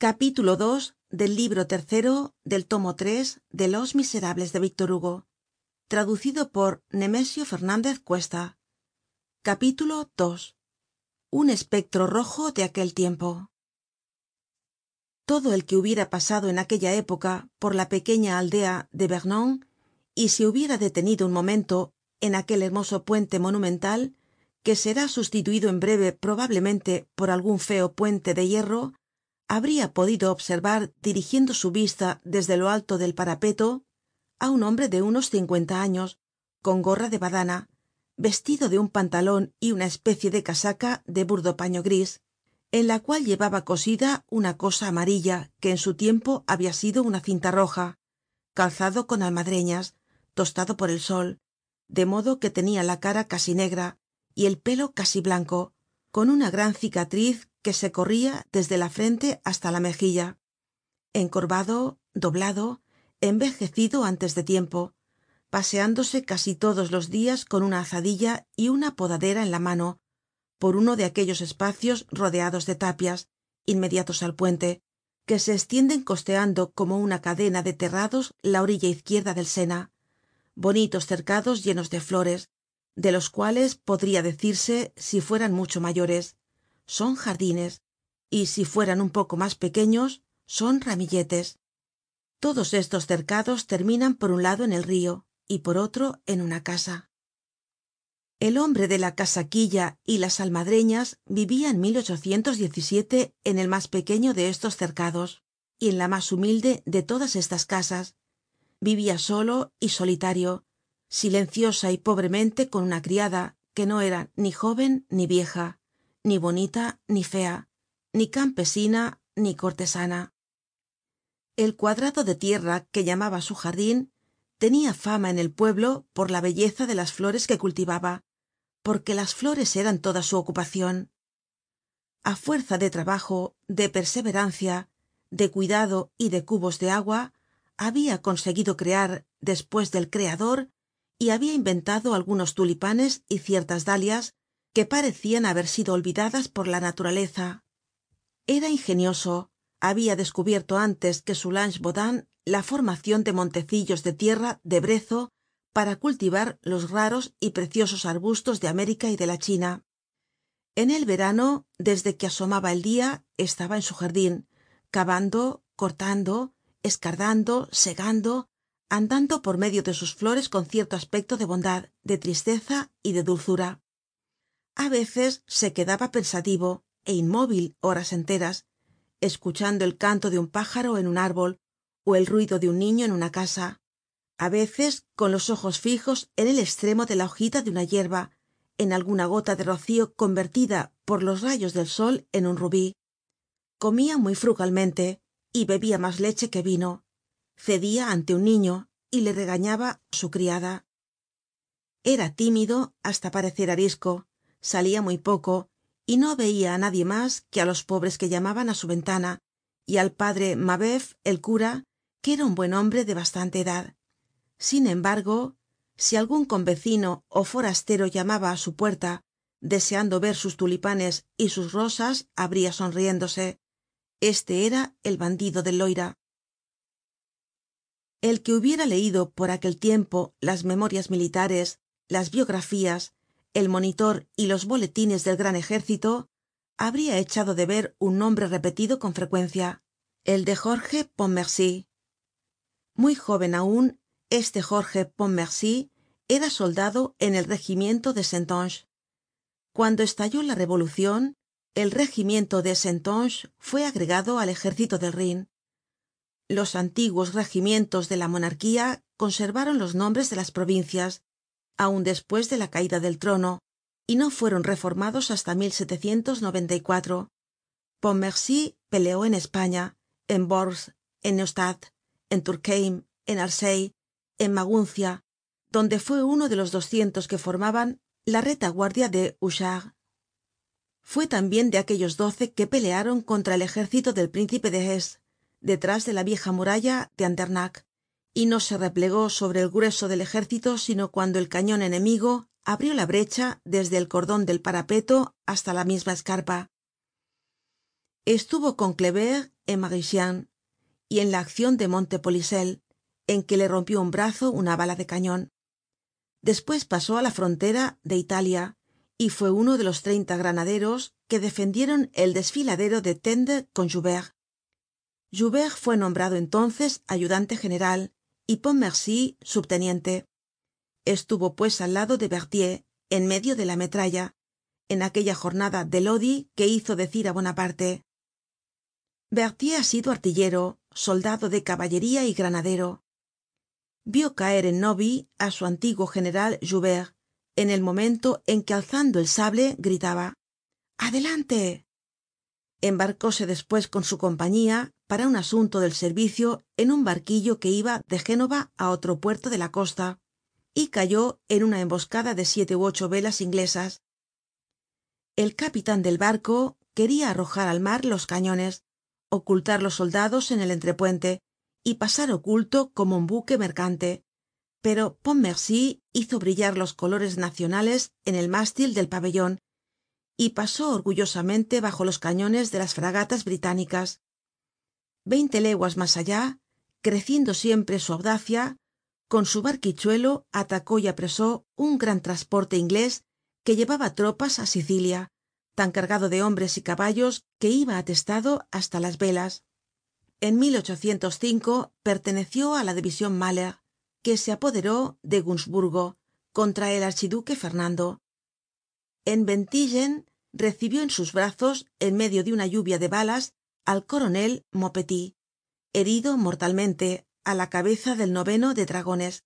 capítulo ii del libro tercero del tomo tres de los miserables de víctor hugo traducido por nemesio fernandez cuesta. Capítulo ii un espectro rojo de aquel tiempo. Todo el que hubiera pasado en aquella época por la pequeña aldea de vernon y se hubiera detenido un momento en aquel hermoso puente monumental que será sustituido en breve probablemente por algun feo puente de hierro habria podido observar dirigiendo su vista desde lo alto del parapeto á un hombre de unos cincuenta años con gorra de badana vestido de un pantalon y una especie de casaca de burdo paño gris en la cual llevaba cosida una cosa amarilla que en su tiempo habia sido una cinta roja calzado con almadreñas tostado por el sol de modo que tenia la cara casi negra y el pelo casi blanco con una gran cicatriz que se corria desde la frente hasta la mejilla. Encorvado doblado envejecido antes de tiempo paseándose casi todos los dias con una azadilla y una podadera en la mano por uno de aquellos espacios rodeados de tapias inmediatos al puente que se estienden costeando como una cadena de terrados la orilla izquierda del sena bonitos cercados llenos de flores de los cuales podria decirse si fueran mucho mayores son jardines y si fueran un poco mas pequeños son ramilletes. Todos estos cercados terminan por un lado en el rio y por otro en una casa. El hombre de la casaquilla y las almadreñas vivia en en el mas pequeño de estos cercados y en la mas humilde de todas estas casas. Vivia solo y solitario silenciosa y pobremente con una criada que no era ni jóven ni vieja ni bonita ni fea ni campesina ni cortesana. El cuadrado de tierra que llamaba su jardin tenia fama en el pueblo por la belleza de las flores que cultivaba porque las flores eran toda su ocupacion a fuerza de trabajo de perseverancia de cuidado y de cubos de agua habia conseguido crear despues del creador y habia inventado algunos tulipanes y ciertas dalias que parecian haber sido olvidadas por la naturaleza. Era ingenioso habia descubierto antes que soulange bodin la formacion de montecillos de tierra de brezo para cultivar los raros y preciosos arbustos de américa y de la china. En el verano desde que asomaba el dia estaba en su jardin cavando cortando escardando segando andando por medio de sus flores con cierto aspecto de bondad de tristeza y de dulzura a veces se quedaba pensativo é inmóvil horas enteras escuchando el canto de un pájaro en un árbol ó el ruido de un niño en una casa a veces con los ojos fijos en el estremo de la hojita de una yerba en alguna gota de rocío convertida por los rayos del sol en un rubí. Comia muy frugalmente y bebia mas leche que vino cedia ante un niño y le regañaba su criada. Era tímido hasta parecer arisco salia muy poco y no veia á nadie mas que á los pobres que llamaban á su ventana y al padre mabeuf el cura que era un buen hombre de bastante edad. Sin embargo si algun convecino ó forastero llamaba á su puerta deseando ver sus tulipanes y sus rosas abria sonriéndose. Este era el bandido del loira. El que hubiera leido por aquel tiempo las memorias militares las biografías el monitor y los boletines del gran ejército habria echado de ver un nombre repetido con frecuencia el de jorge pontmercy. Muy jóven aun este jorge pontmercy era soldado en el regimiento de saintonge cuando estalló la revolucion el regimiento de saintonge fue agregado al ejército del rhin los antiguos regimientos de la monarquía conservaron los nombres de las provincias aun despues de la caida del trono y no fueron reformados hasta pontmercy peleó en españa en worms en neustadt en turkheim en alcey en maguncia donde fue uno de los doscientos que formaban la retaguardia de houchard. Fue tambien de aquellos doce que pelearon contra el ejército del príncipe de hesse detrás de la vieja muralla de y no se replegó sobre el grueso del ejército sino cuando el cañon enemigo abrió la brecha desde el cordon del parapeto hasta la misma escarpa. Estuvo con kleber en marchiennes y en la accion de montepolisel en que le rompió un brazo una bala de cañon despues pasó á la frontera de italia y fue uno de los treinta granaderos que defendieron el desfiladero de tende con joubert. Joubert fue nombrado entonces ayudante general y pontmercy subteniente. Estuvo pues al lado de berthier en medio de la metralla en aquella jornada de lodi que hizo decir á bonaparte berthier ha sido artillero soldado de caballería y granadero. Vió caer en novi á su antiguo general joubert en el momento en que alzando el sable gritaba adelante embarcóse despues con su compañía para un asunto del servicio en un barquillo que iba de génova á otro puerto de la costa y cayó en una emboscada de siete ú ocho velas inglesas. El capitan del barco queria arrojar al mar los cañones ocultar los soldados en el entrepuente y pasar oculto como un buque mercante pero pontmercy hizo brillar los colores nacionales en el mástil del pabellon y pasó orgullosamente bajo los cañones de las fragatas británicas veinte leguas mas allá creciendo siempre su audacia con su barquichuelo atacó y apresó un gran trasporte inglés que llevaba tropas á sicilia tan cargado de hombres y caballos que iba atestado hasta las velas. En perteneció á la division malher que se apoderó de gunsburgo contra el archiduque fernando. En ventillen recibió en sus brazos en medio de una lluvia de balas al coronel maupetit herido mortalmente á la cabeza del de dragones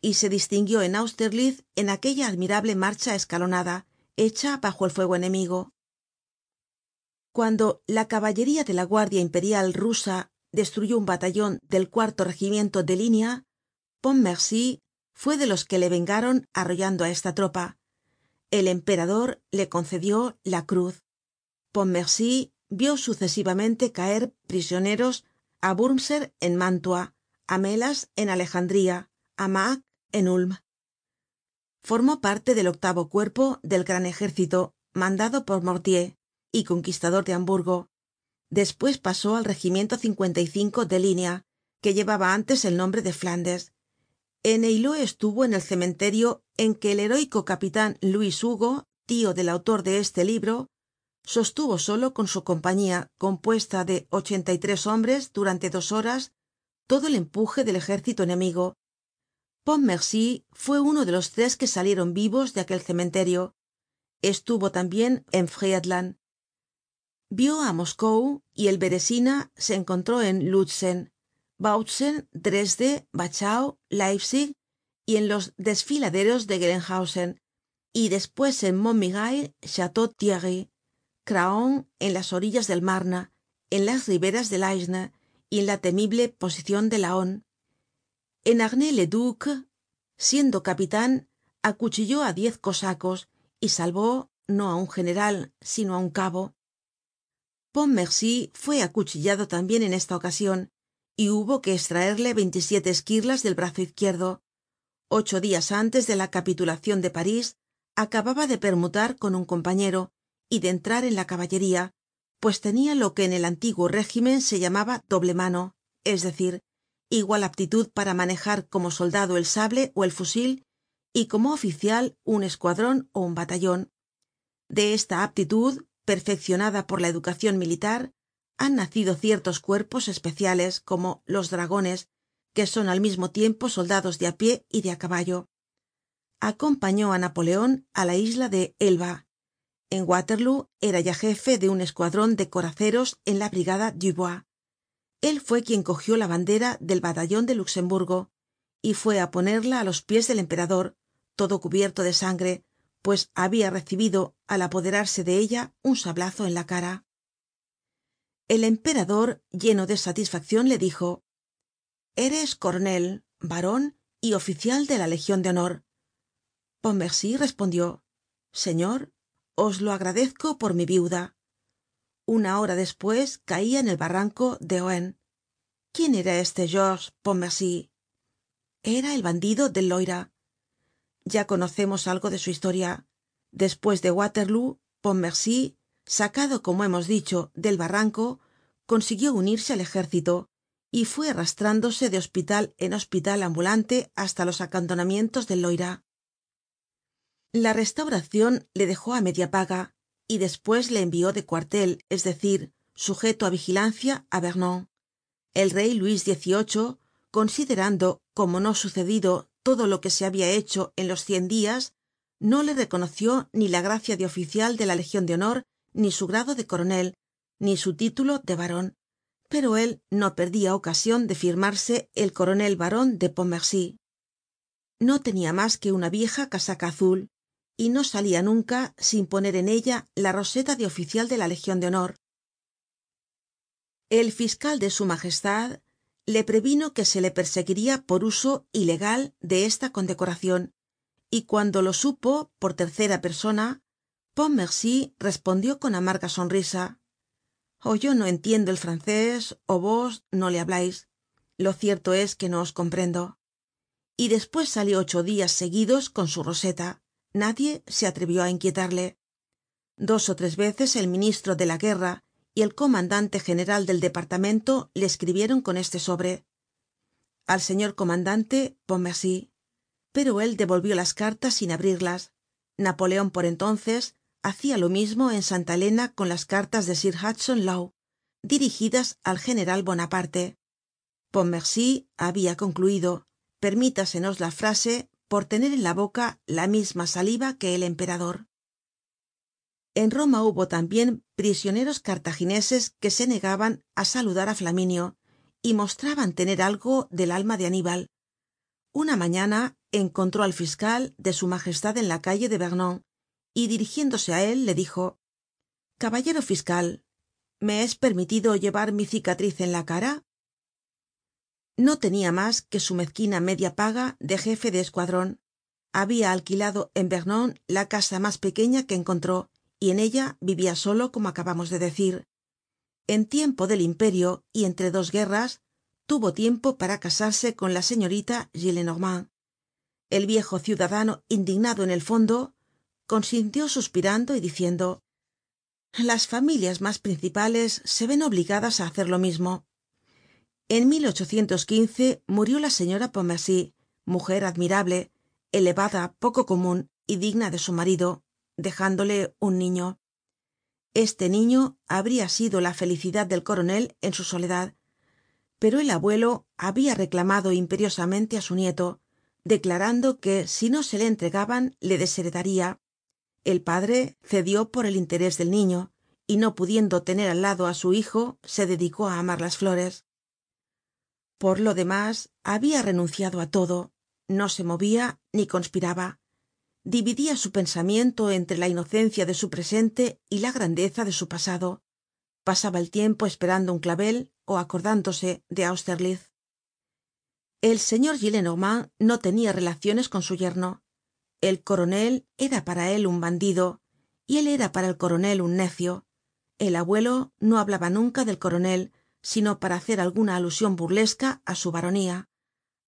y se distinguió en austerlitz en aquella admirable marcha escalonada hecha bajo el fuego enemigo. Cuando la caballería de la guardia imperial rusa destruyó un batallon del cuarto regimiento de línea pontmercy fue de los que le vengaron arrollando á esta tropa. El emperador le concedió la cruz vio sucesivamente caer prisioneros á wurmser en mantua á melas en alejandría á mack en ulm. Formó parte del octavo cuerpo del gran ejército mandado por mortier y conquistador de hamburgo. Despues pasó al regimiento de línea que llevaba antes el nombre de flandes. En eylau estuvo en el cementerio en que el heroico capitan luis hugo tio del autor de este libro sostuvo solo con su compañía compuesta de ochenta y tres hombres durante dos horas todo el empuje del ejército enemigo. Pontmercy fue uno de los tres que salieron vivos de aquel cementerio. Estuvo tambien en friedland. Vió á moscou y el beresina se encontró en lutzen bautzen dresde wachau leipzig y en los desfiladeros de gelenhausen y despues en montmirail craon en las orillas del marne en las riberas del aisne y en la temible posicion de laon. En arnay le duc siendo capitan acuchilló á diez cosacos y salvó no á un general sino á un cabo. Pontmercy fue acuchillado tambien en esta ocasion y hubo que estraerle veintisiete esquirlas del brazo izquierdo. Ocho dias antes de la capitulacion de parís acababa de permutar con un compañero de entrar en la caballería pues tenia lo que en el antiguo régimen se llamaba doble mano es decir igual aptitud para manejar como soldado el sable ó el fusil y como oficial un escuadron ó un batallon de esta aptitud perfeccionada por la educacion militar han nacido ciertos cuerpos especiales como los dragones que son al mismo tiempo soldados de á pie y de á caballo. Acompañó á napoleon á la isla de elba en waterloo era ya jefe de un escuadron de coraceros en la brigada dubois. Él fue quien cogió la bandera del batallon de luxemburgo y fue á ponerla á los pies del emperador todo cubierto de sangre pues habia recibido al apoderarse de ella un sablazo en la cara. El emperador lleno de satisfaccion le dijo eres coronel baron y oficial de la legion de honor pontmercy respondió señor os lo agradezco por mi viuda. Una hora despues caia en el barranco de ohain. Quién era este georges pontmercy era el bandido del loira. Ya conocemos algo de su historia. Despues de waterloo pontmercy sacado como hemos dicho del barranco consiguió unirse al ejército y fue arrastrándose de hospital en hospital ambulante hasta los acantonamientos del loira la restauracion le dejó á media paga y despues le envió de cuartel es decir sujeto á vigilancia á vernon. El rey luis xviii considerando como no sucedido todo lo que se habia hecho en los cien dias no le reconoció ni la gracia de oficial de la legion de honor ni su grado de coronel ni su título de baron pero él no perdia ocasion de firmarse el coronel baron de pontmercy. No tenia mas que una vieja casaca azul y no salia nunca sin poner en ella la roseta de oficial de la legion de honor. El fiscal de su majestad le previno que se le perseguiria por uso ilegal de esta condecoracion y cuando lo supo por tercera persona pontmercy respondió con amarga sonrisa o yo no entiendo el francés ó vos no le hablais lo cierto es que no os comprendo y despues salió ocho dias seguidos con su roseta nadie se atrevió á inquietarle. Dos ó tres veces el ministro de la guerra y el comandante general del departamento le escribieron con este sobre. Al señor comandante pontmercy. Pero él devolvió las cartas sin abrirlas. Napoleon por entonces hacia lo mismo en santa elena con las cartas de sir hudson lowe dirigidas al general bonaparte. Pontmercy habia concluido permítasenos la frase por tener en la boca la misma saliva que el emperador. En roma hubo tambien prisioneros cartagineses que se negaban á saludar á flaminio y mostraban tener algo del alma de aníbal. Una mañana encontró al fiscal de su majestad en la calle de vernon y dirigiéndose á él le dijo caballero fiscal me es permitido llevar mi cicatriz en la cara no tenia mas que su mezquina media paga de jefe de escuadron habia alquilado en vernon la casa mas pequeña que encontró y en ella vivia solo como acabamos de decir. En tiempo del imperio y entre dos guerras tuvo tiempo para casarse con la señorita gillenormand. El viejo ciudadano indignado en el fondo consintió suspirando y diciendo las familias mas principales se ven obligadas á hacer lo mismo en murió la señora pontmercy mujer admirable elevada poco comun y digna de su marido dejándole un niño. Este niño habria sido la felicidad del coronel en su soledad pero el abuelo habia reclamado imperiosamente á su nieto declarando que si no se le entregaban le desheredaria el padre cedió por el interés del niño y no pudiendo tener al lado á su hijo se dedicó á amar las flores por lo demás habia renunciado á todo no se movia ni conspiraba. Dividia su pensamiento entre la inocencia de su presente y la grandeza de su pasado. Pasaba el tiempo esperando un clavel ó acordándose de austerlitz. El señor gillenormand no tenia relaciones con su yerno. El coronel era para él un bandido y él era para el coronel un necio. El abuelo no hablaba nunca del coronel sino para hacer alguna alusion burlesca á su baronía.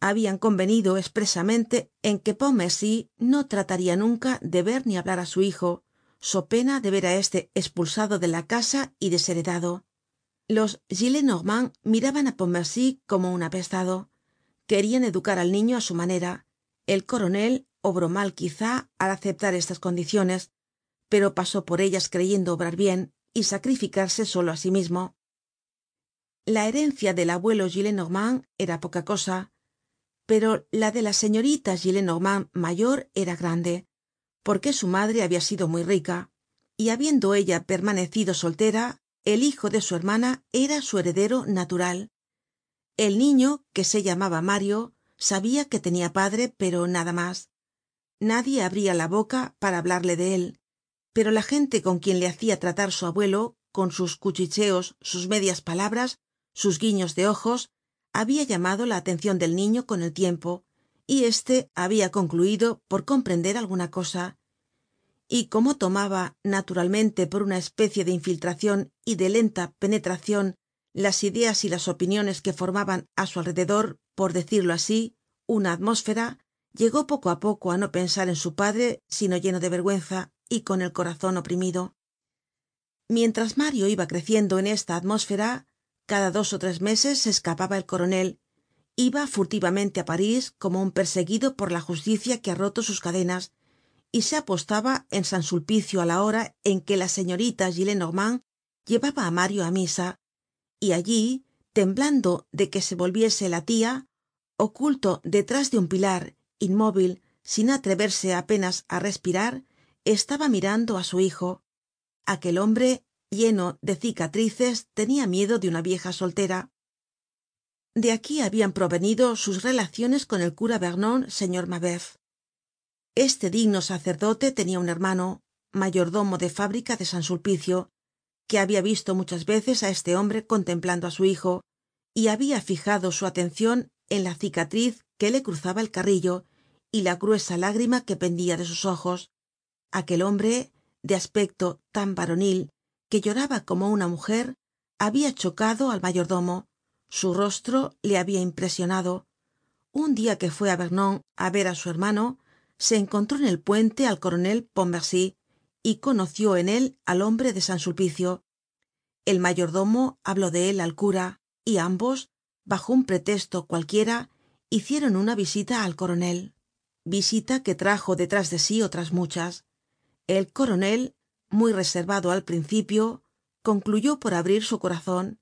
Habian convenido espresamente en que pontmercy no trataria nunca de ver ni hablar á su hijo so pena de ver á este espulsado de la casa y desheredado. Los gillenormand miraban á pontmercy como un apestado. Querian educar al niño á su manera. El coronel obró mal quizá al aceptar estas condiciones pero pasó por ellas creyendo obrar bien y sacrificarse solo á sí mismo la herencia del abuelo gillenormand era poca cosa pero la de la señorita gillenormand mayor era grande porque su madre habia sido muy rica y habiendo ella permanecido soltera el hijo de su hermana era su heredero natural. El niño que se llamaba mario sabia que tenia padre pero nada mas nadie abria la boca para hablarle de él pero la gente con quien le hacia tratar su abuelo con sus cuchicheos sus medias palabras sus guiños de ojos habia llamado la atencion del niño con el tiempo y éste habia concluido por comprender alguna cosa. Y como tomaba naturalmente por una especie de infiltracion y de lenta penetracion las ideas y las opiniones que formaban á su alrededor por decirlo así una atmósfera llegó poco á poco á no pensar en su padre sino lleno de vergüenza y con el corazon oprimido. Mientras mario iba creciendo en esta atmósfera cada dos ó tres meses se escapaba el coronel. Iba furtivamente á parís como un perseguido por la justicia que ha roto sus cadenas y se apostaba en san sulpicio á la hora en que la señorita gillenormand llevaba á mario á misa y allí temblando de que se volviese la tia oculto detrás de un pilar inmóvil sin atreverse apenas á respirar estaba mirando á su hijo. Aquel hombre lleno de cicatrices tenia miedo de una vieja soltera. De aquí habian provenido sus relaciones con el cura vernon señor mabeuf. Este digno sacerdote tenia un hermano mayordomo de fábrica de san sulpicio que habia visto muchas veces á este hombre contemplando á su hijo y habia fijado su atencion en la cicatriz que le cruzaba el carrillo y la gruesa lágrima que pendia de sus ojos. Aquel hombre de aspecto tan varonil que lloraba como una mujer habia chocado al mayordomo. Su rostro le habia impresionado. Un dia que fue á vernon á ver á su hermano se encontró en el puente al coronel pontmercy y conoció en él al hombre de san sulpicio. El mayordomo habló de él al cura y ambos bajo un pretesto cualquiera hicieron una visita al coronel. Visita que trajo detrás de sí otras muchas. El coronel muy reservado al principio concluyó por abrir su corazon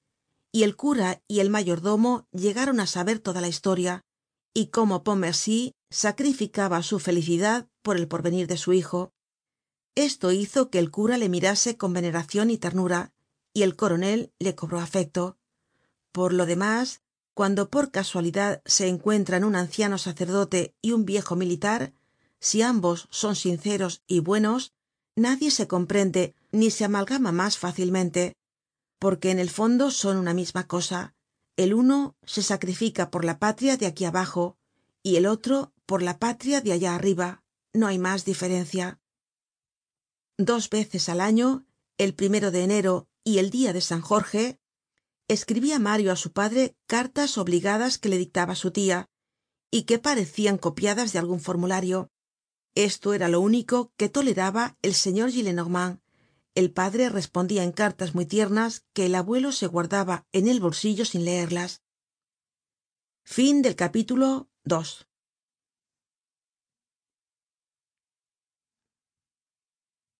y el cura y el mayordomo llegaron á saber toda la historia y cómo pontmercy sacrificaba su felicidad por el porvenir de su hijo. Esto hizo que el cura le mirase con veneracion y ternura y el coronel le cobró afecto. Por lo demás cuando por casualidad se encuentran un anciano sacerdote y un viejo militar si ambos son sinceros y buenos nadie se comprende ni se amalgama mas fácilmente porque en el fondo son una misma cosa. El uno se sacrifica por la patria de aquí abajo y el otro por la patria de allá arriba. No hay mas diferencia. Dos veces al año el primero de enero y el dia de san jorge escribia mario á su padre cartas obligadas que le dictaba su tia y que parecian copiadas de algun formulario esto era lo único que toleraba el señor gillenormand. El padre respondia en cartas muy tiernas que el abuelo se guardaba en el bolsillo sin leerlas